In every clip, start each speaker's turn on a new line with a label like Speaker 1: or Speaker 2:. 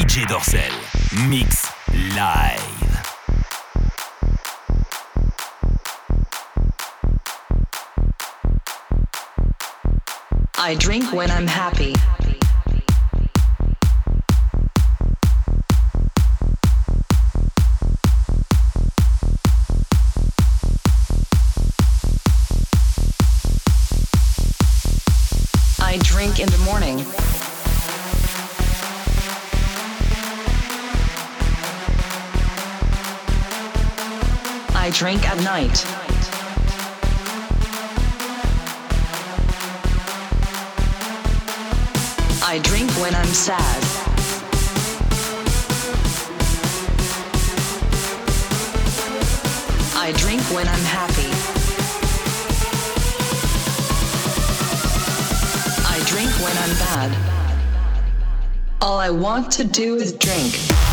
Speaker 1: DJ Dorsel. Mix live.
Speaker 2: I drink when I'm happy. drink at night. I drink when I'm sad. I drink when I'm happy. I drink when I'm bad. All I want to do is drink.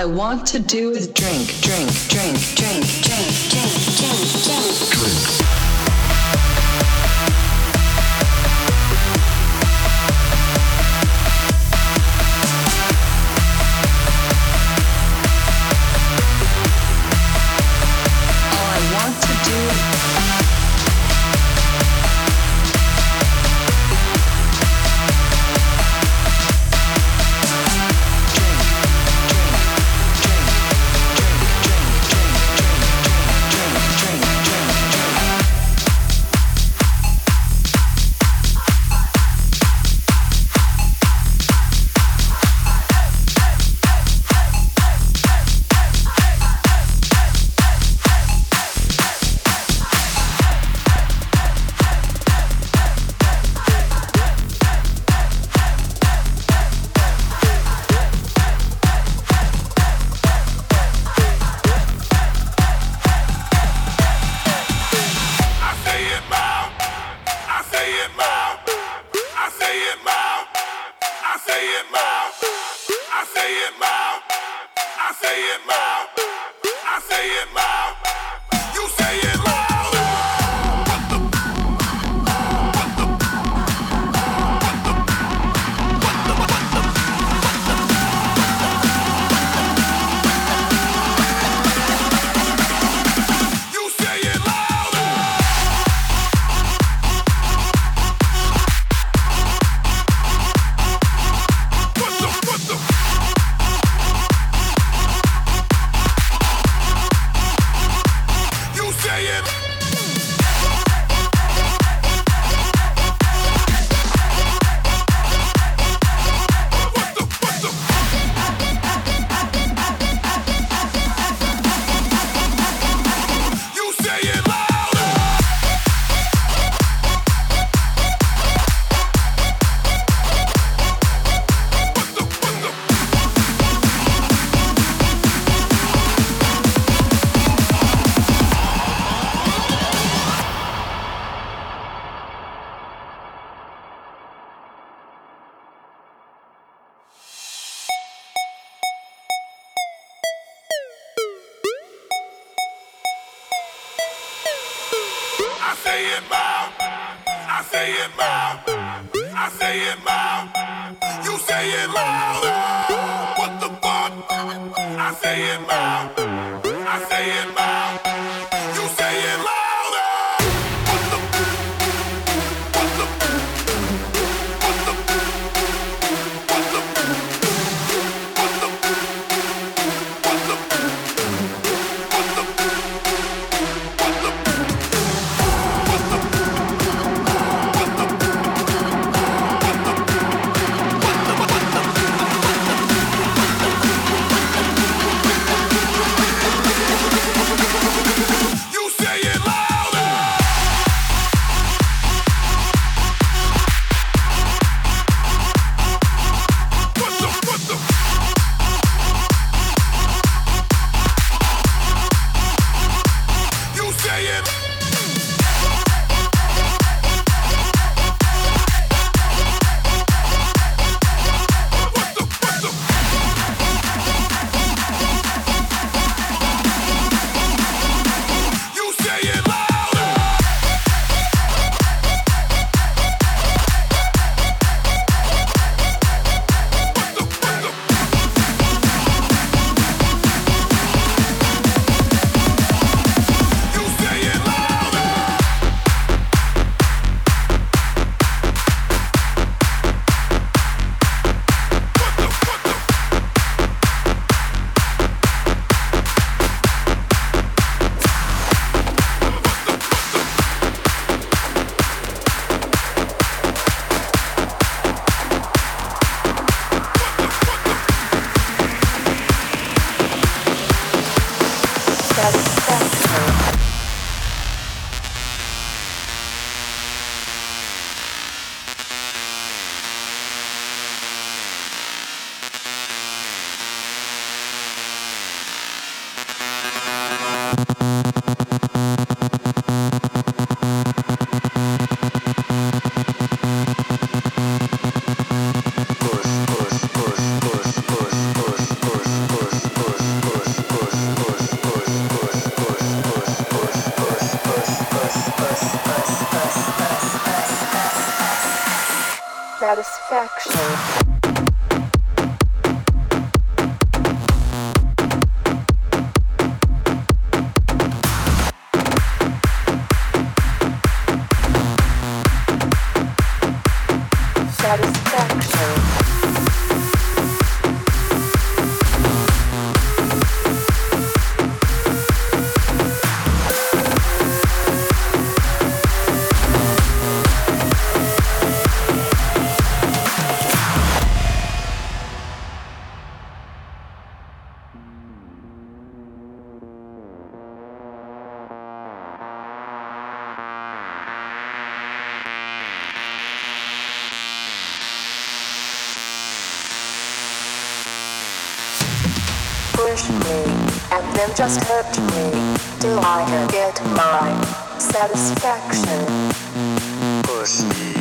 Speaker 2: I want to do is drink, drink, drink, drink, drink, drink, drink, drink. drink.
Speaker 3: them just hurt me. Do I get my satisfaction?
Speaker 4: Push me,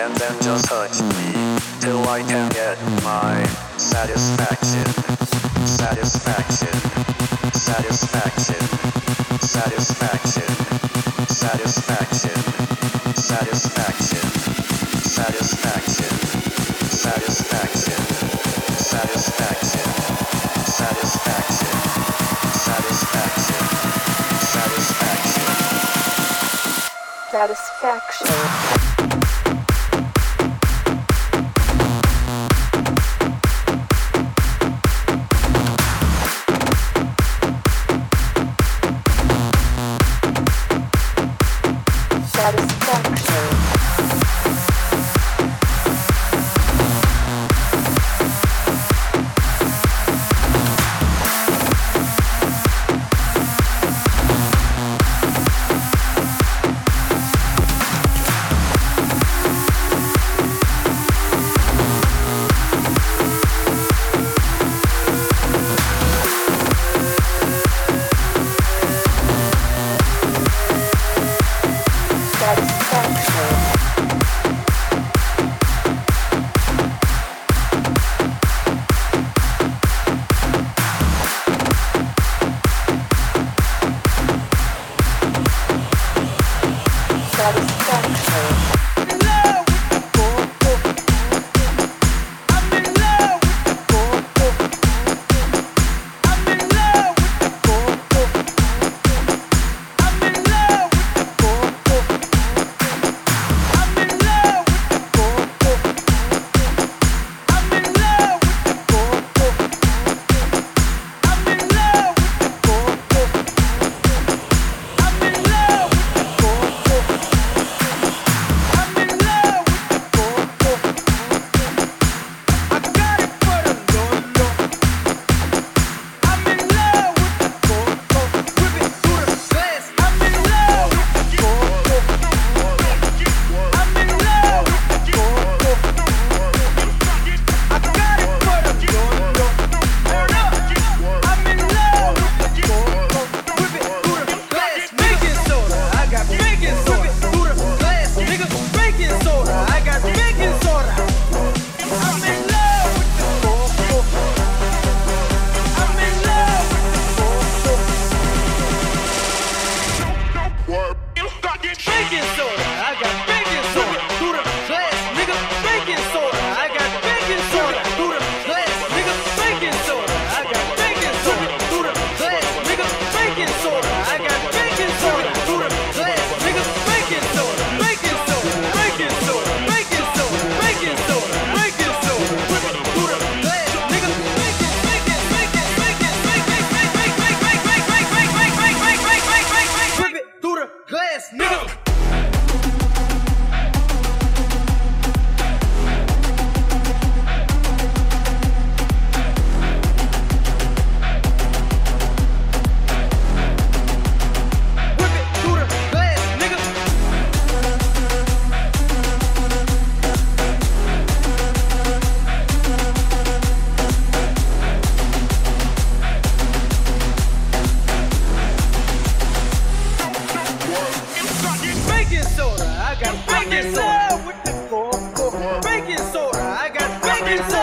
Speaker 4: and then just hurt me, till I can get my satisfaction. Satisfaction, satisfaction, satisfaction, satisfaction, satisfaction, satisfaction, satisfaction, satisfaction. Satisfaction.
Speaker 5: It's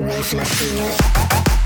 Speaker 6: Reflecting it.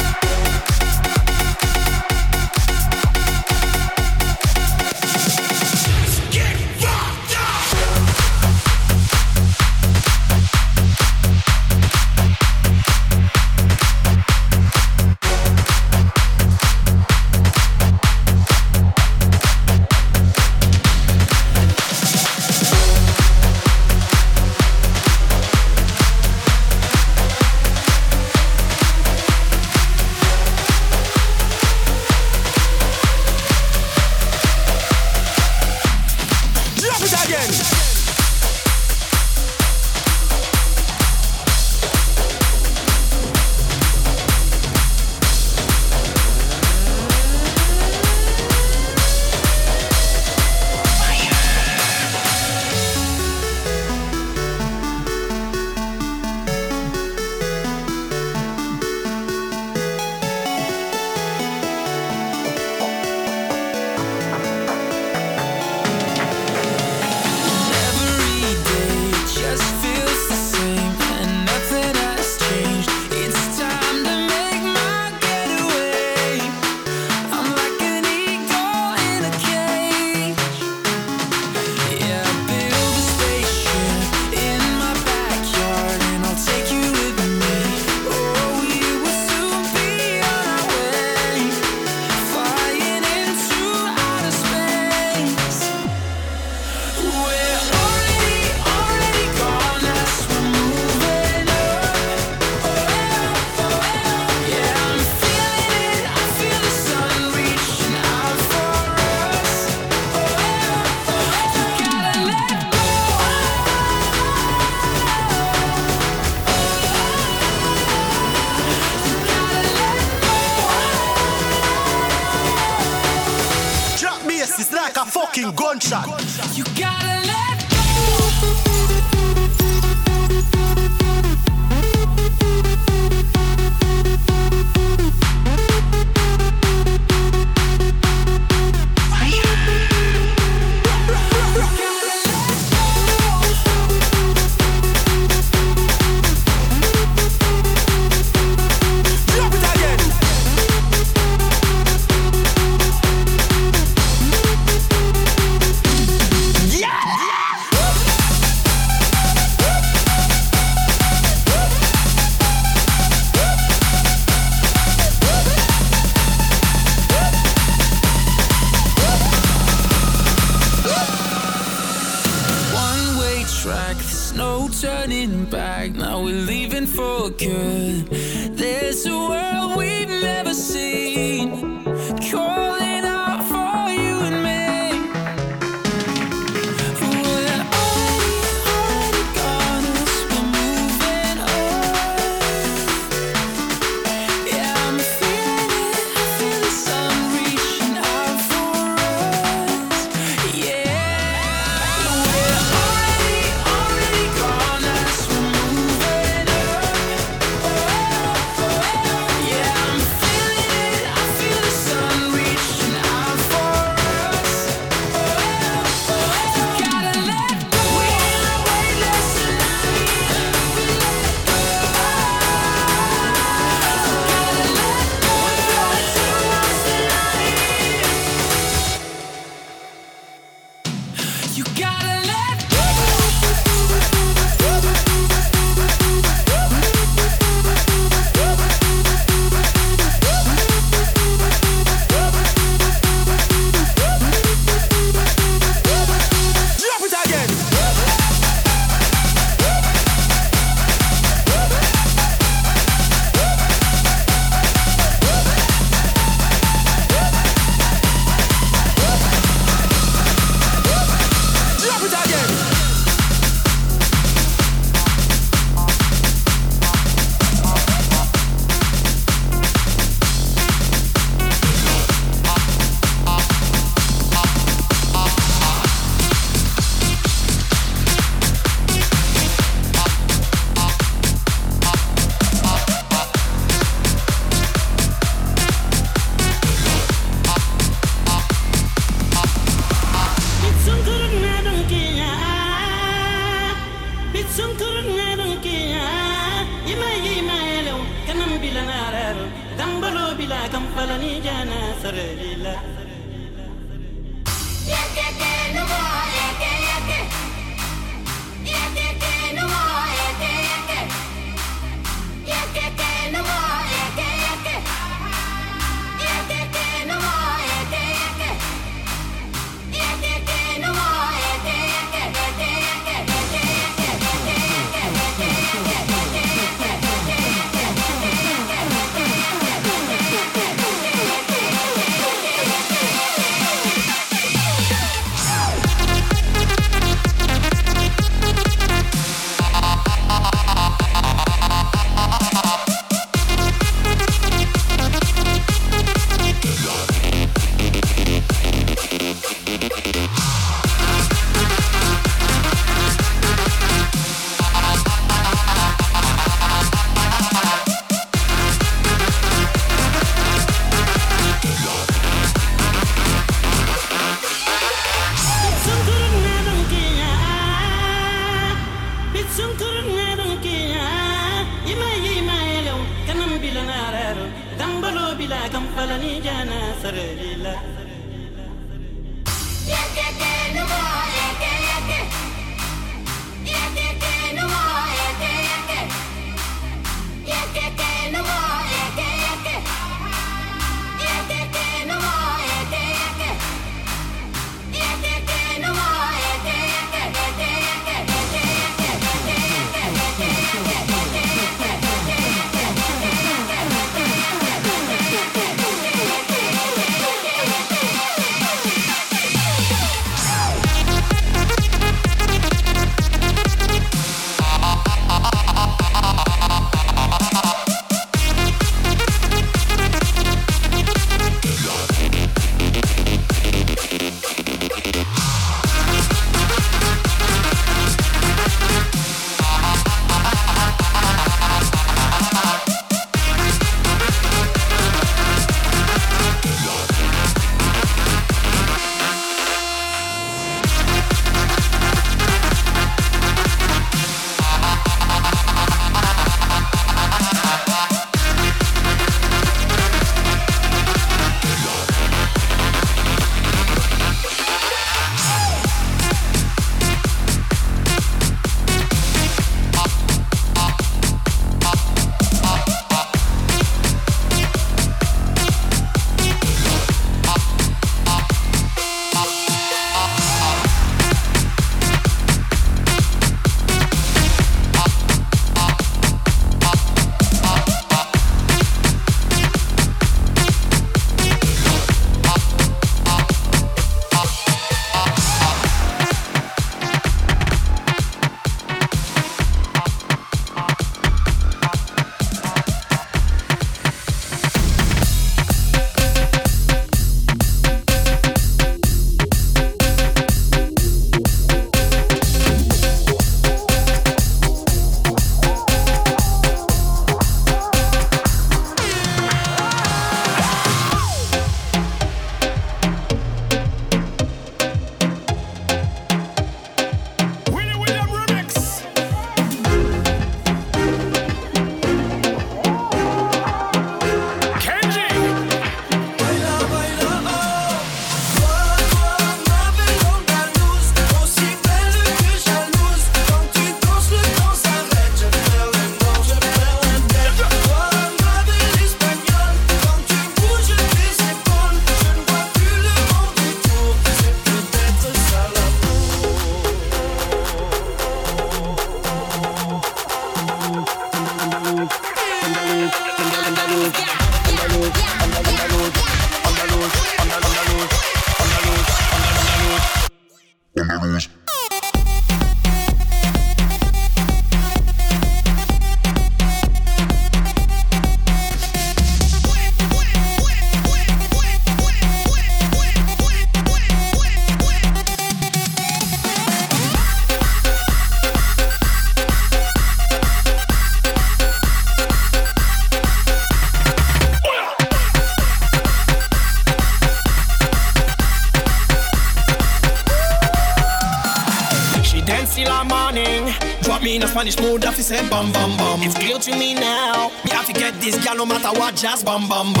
Speaker 6: bam bam
Speaker 7: bam.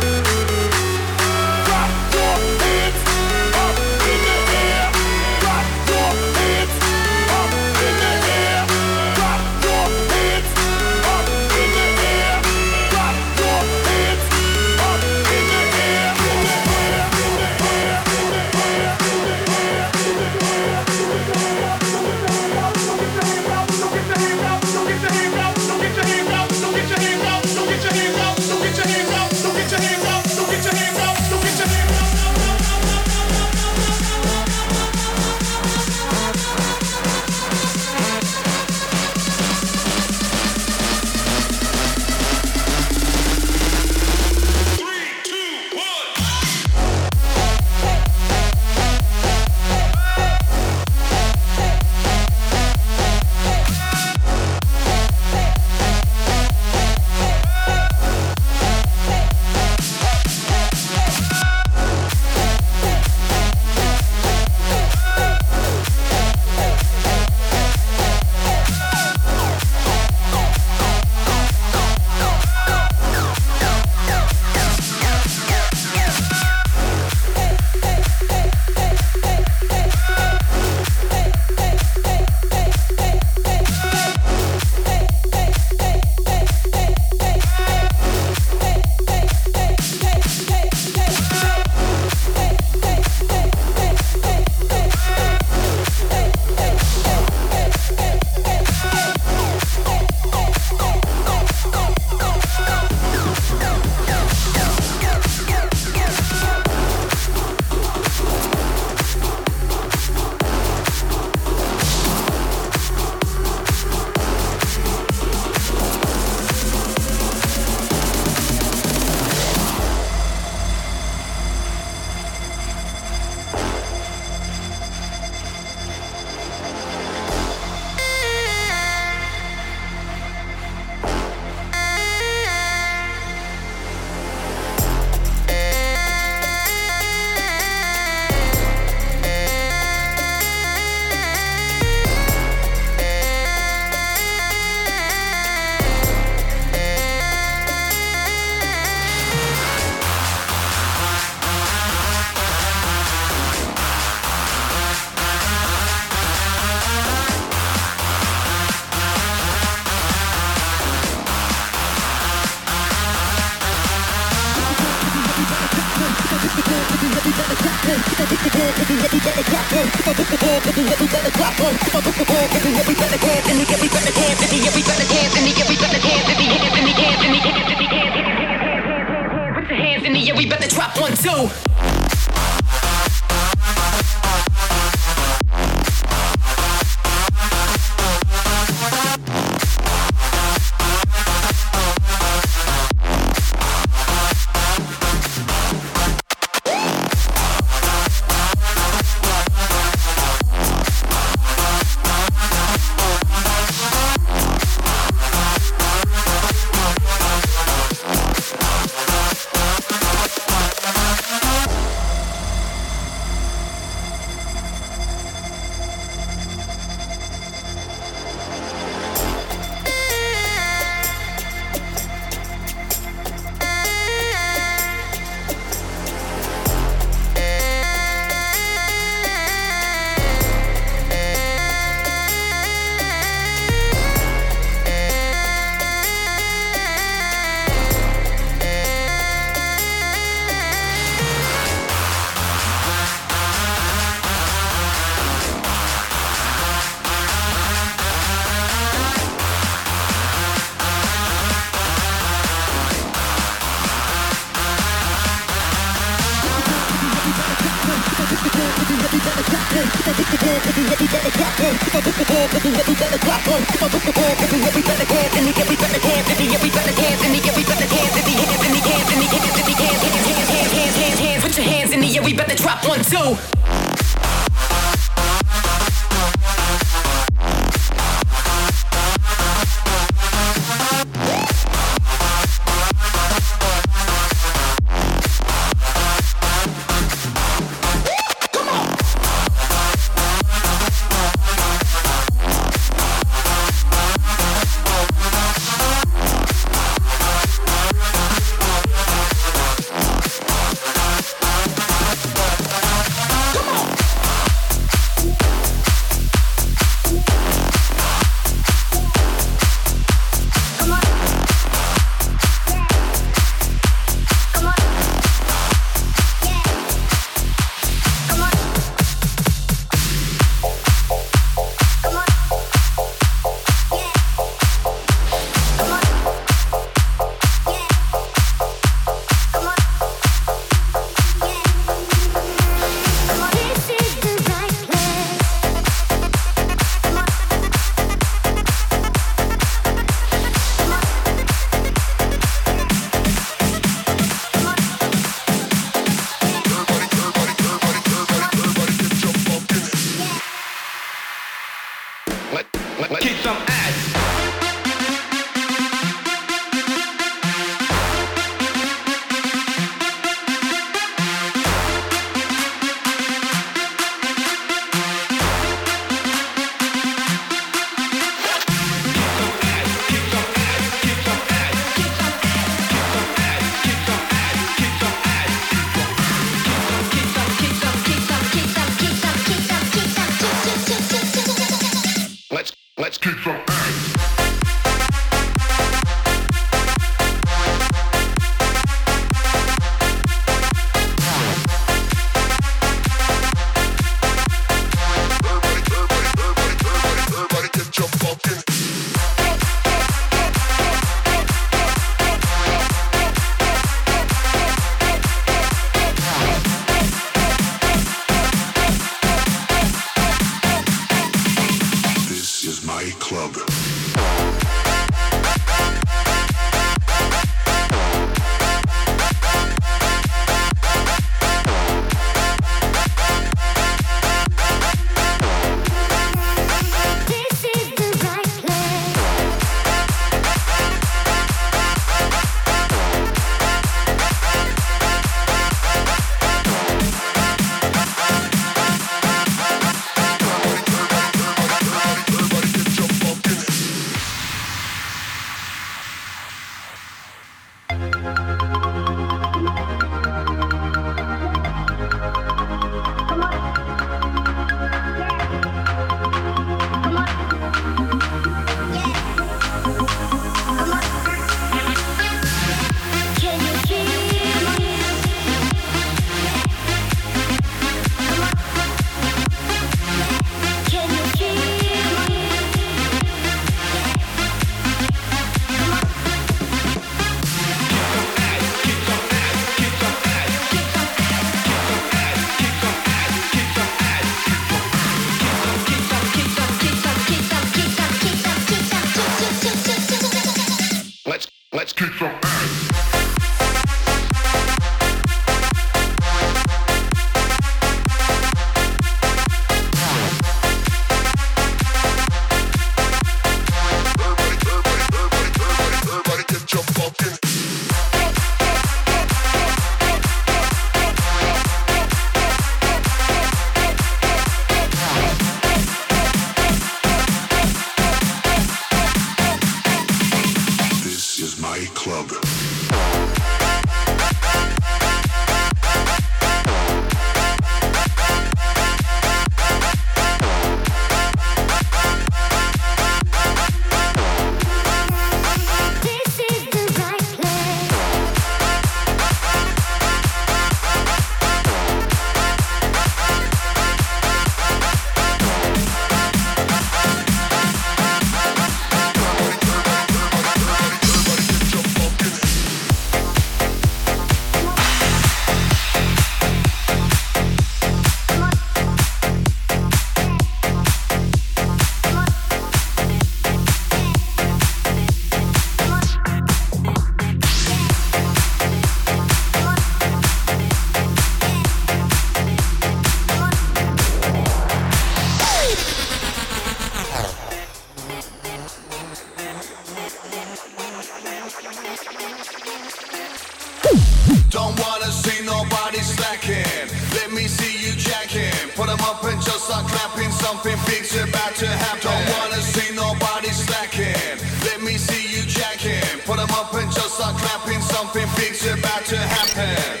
Speaker 8: something, just start clapping. Something big's about to happen. Don't wanna see nobody slacking. Let me see you jacking. Put them up and just start clapping. Something big's about to happen.